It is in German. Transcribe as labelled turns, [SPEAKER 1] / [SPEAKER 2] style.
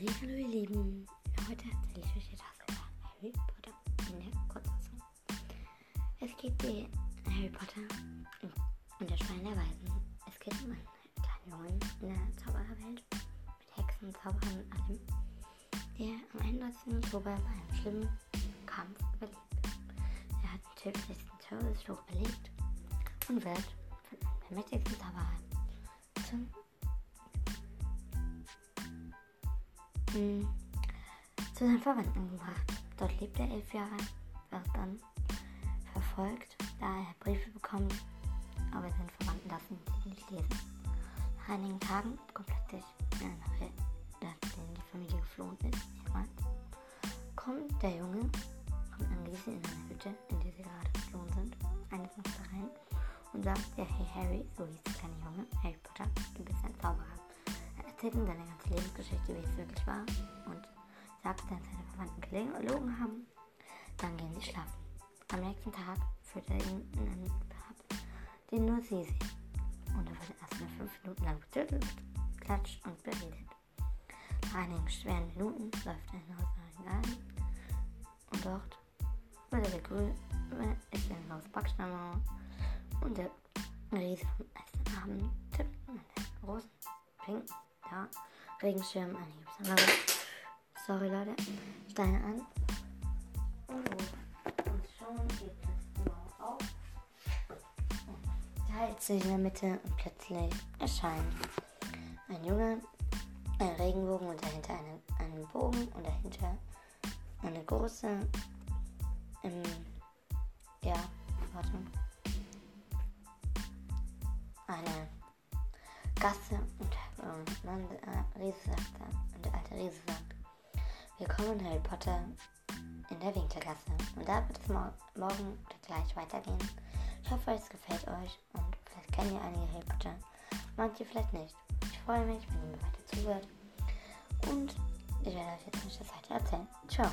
[SPEAKER 1] Lieben, heute erzähle ich euch etwas über Harry Potter in der Kurzfassung. Es geht wie Harry Potter und der Stein der Weisen. Es geht um einen kleinen Jungen in der Zaubererwelt mit Hexen, Zauberern und allem, der am 31. Oktober bei einem schlimmen Kampf überlebt. Er hat den tödlichsten Todesfluch überlebt und wird von einem der mächtigsten Zauberer zum zu seinen Verwandten gebracht. Dort lebt er elf Jahre, wird dann verfolgt, da er Briefe bekommt, aber seine Verwandten lassen ihn nicht lesen. Nach einigen Tagen kommt plötzlich eine Welt, in die Familie geflohen ist, jemand, kommt der Junge, kommt angewiesen in eine Hütte, in die sie gerade geflohen sind, eines Nachts rein und sagt, ja, hey Harry, so hieß der kleine Junge, Harry Potter, du bist ein Zauberer erzählt seine ganze Lebensgeschichte, wie es wirklich war und sagt, dass seine Verwandten gelogen haben. Dann gehen sie schlafen. Am nächsten Tag führt er ihn in einen Grab, den nur sie sehen. Und er wird erst mal fünf Minuten lang betüttelt, klatscht und beredet. Nach einigen schweren Minuten läuft er hinaus nach den Garten und dort wird er Grün, ist ein Haus Backsteiner und der Riese vom ersten Abend tippt an der großen, pinken ja, Regenschirm anheben. Sorry Leute, Steine an. Und schon geht es immer auf. Teilt sich in der Mitte und plötzlich erscheint ein Junge, ein Regenbogen und dahinter einen, einen Bogen und dahinter eine große, ähm, ja, warte, eine Gasse und ähm, Mann, äh, Riese sagt dann, und der alte Riese sagt, Willkommen Harry Potter in der Winkelgasse. Und da wird es mor morgen oder gleich weitergehen. Ich hoffe, es gefällt euch und vielleicht kennen ihr einige Harry Potter, manche vielleicht nicht. Ich freue mich, wenn ihr mir weiter zuhört und ich werde euch jetzt nicht das weiter erzählen. Ciao.